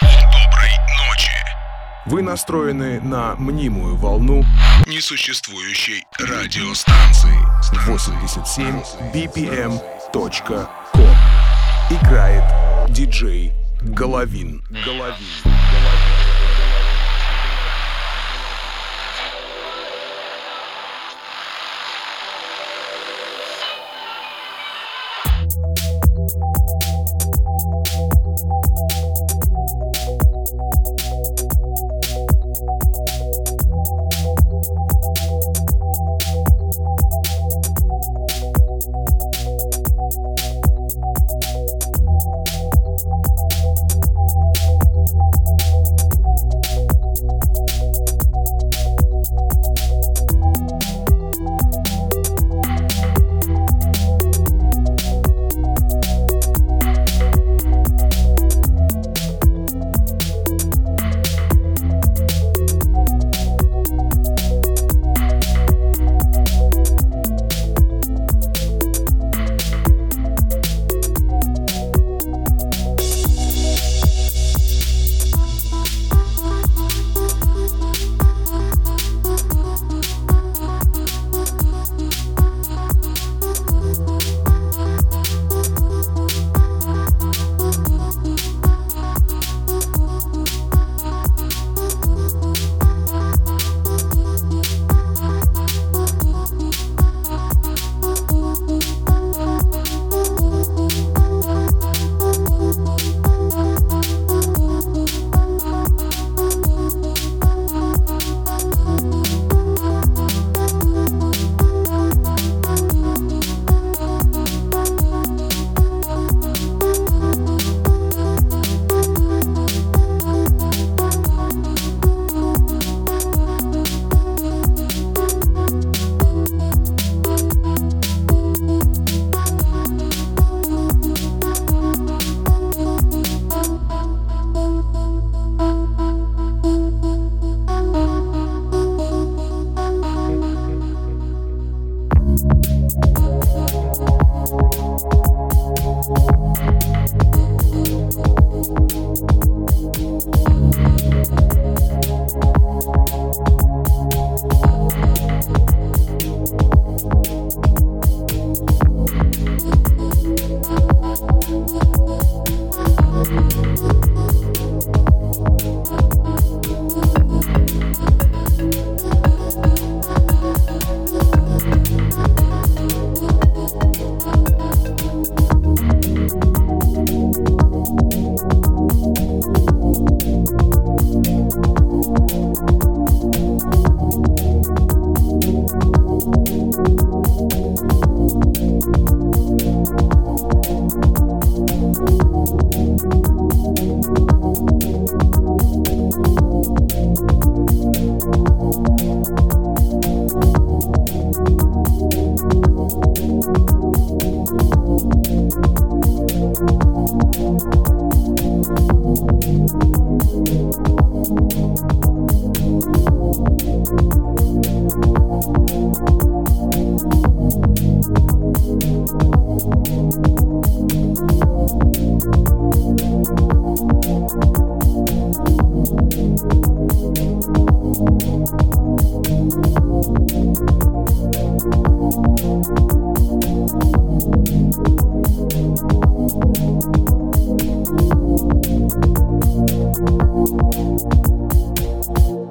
Доброй ночи. Вы настроены на мнимую волну несуществующей радиостанции 87 bpm.com. Играет диджей. Головин. Головин. Thank you.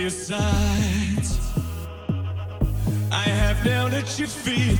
Your side. I have knelt at your feet.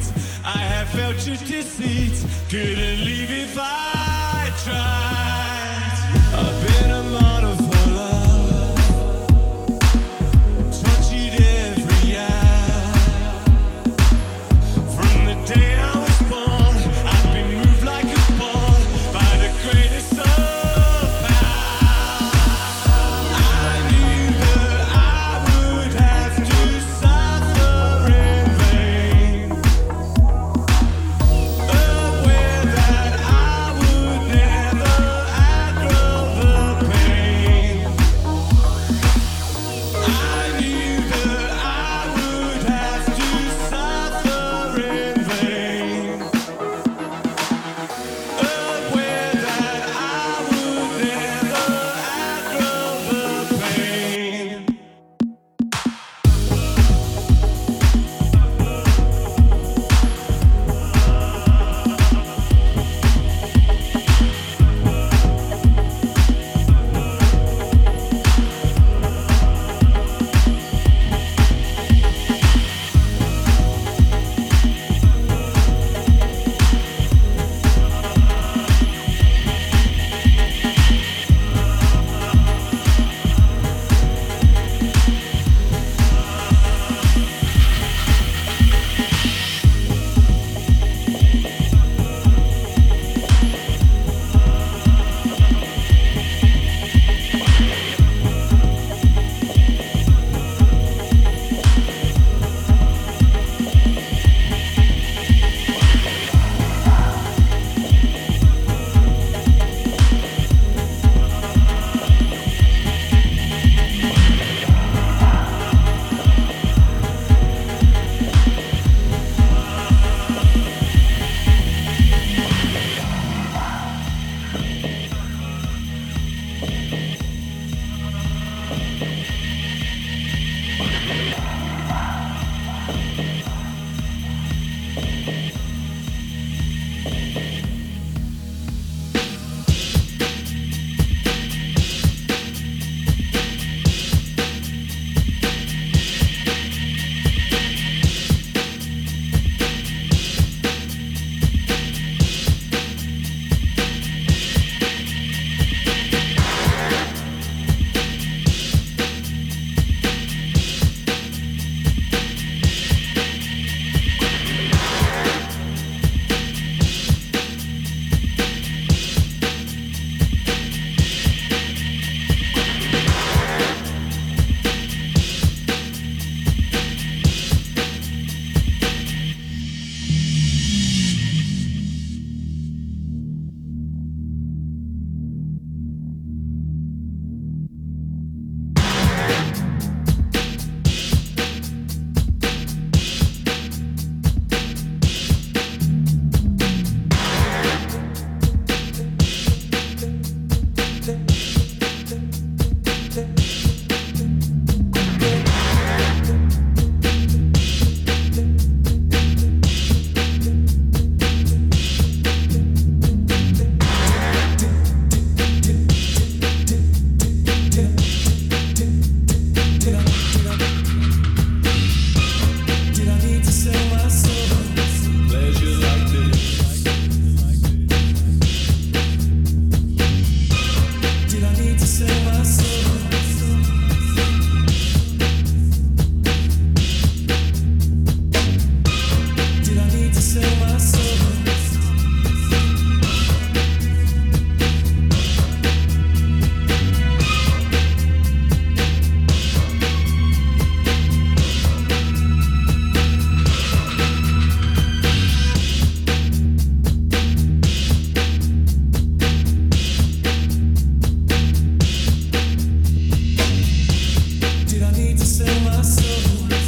sell my soul.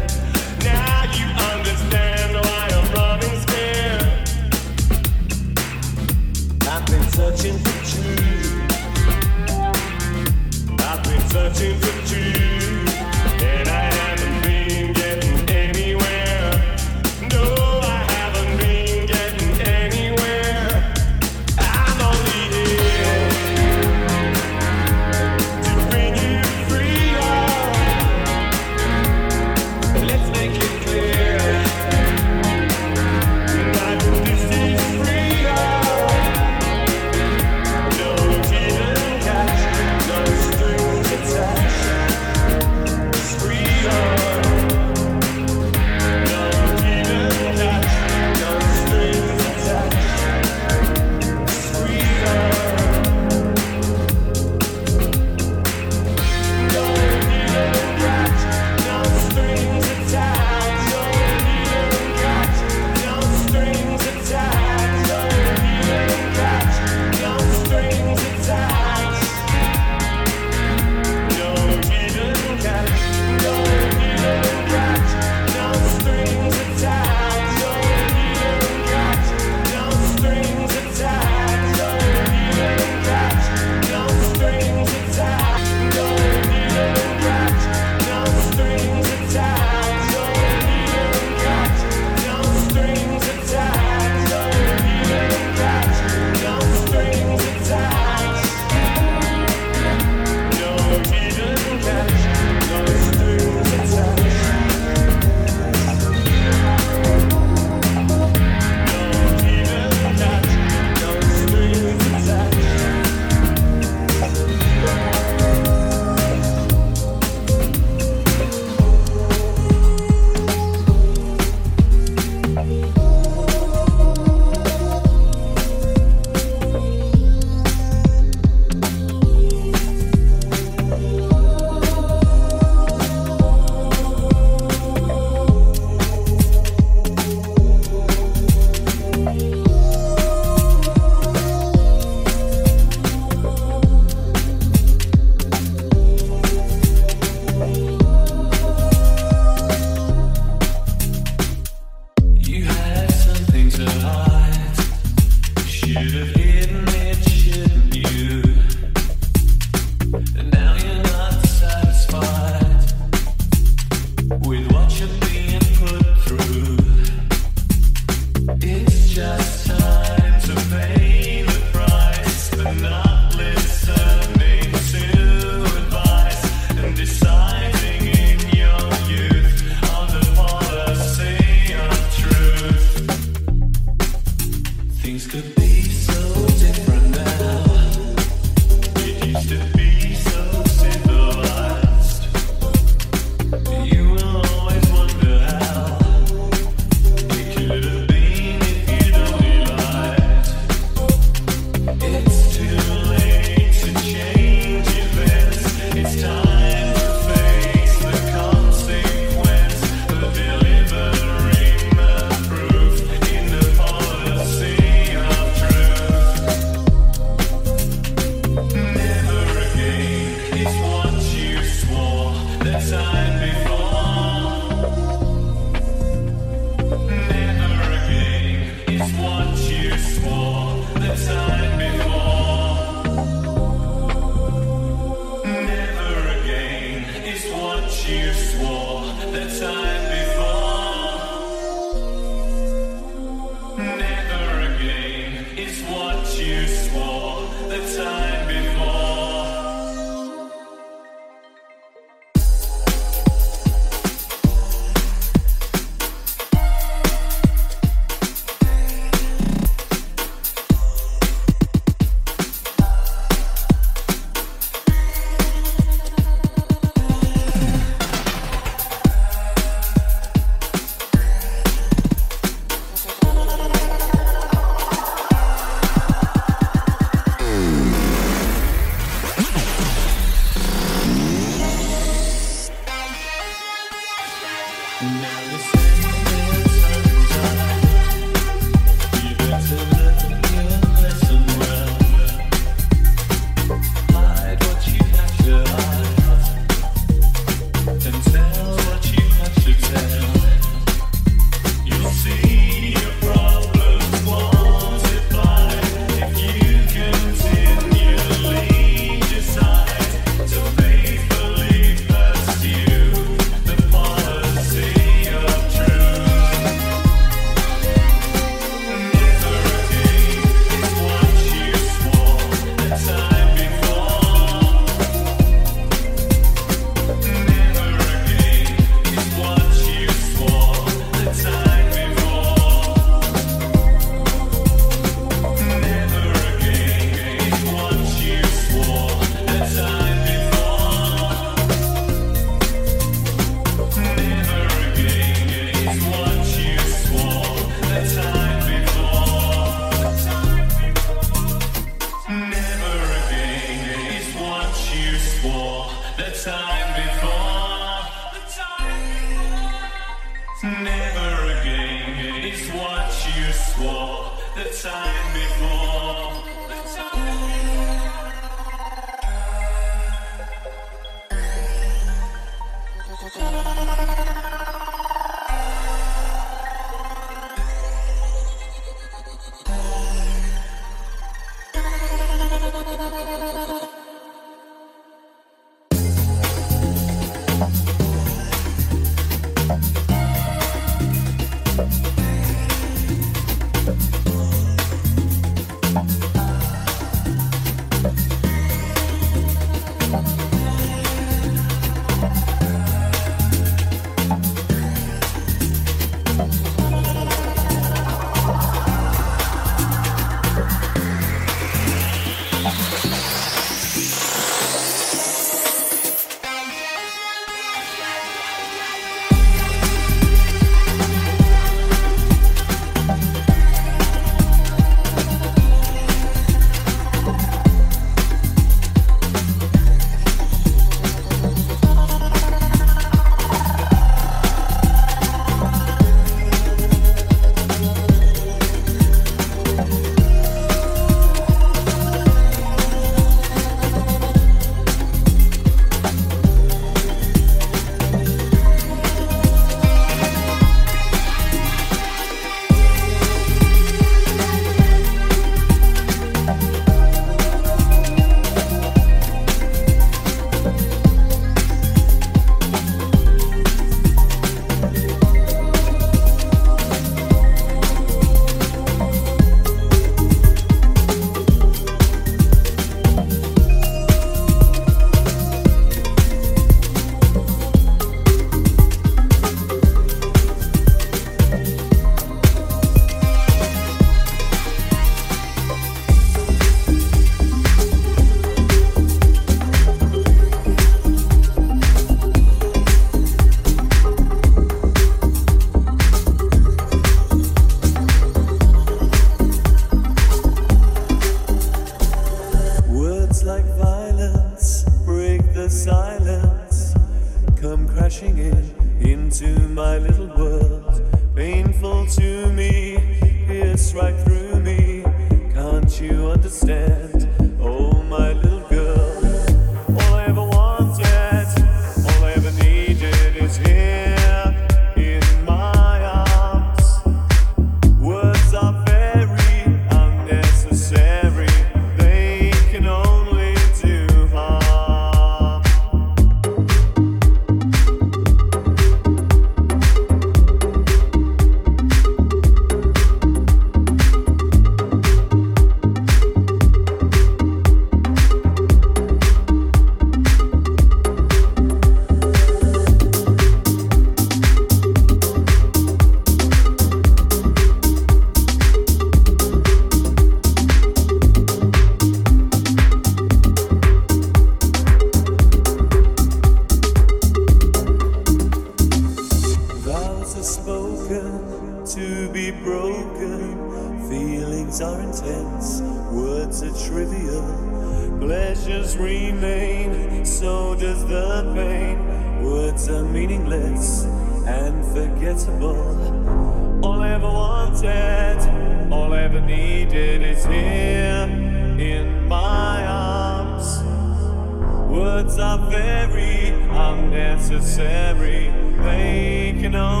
necessary. They can only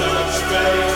touch base.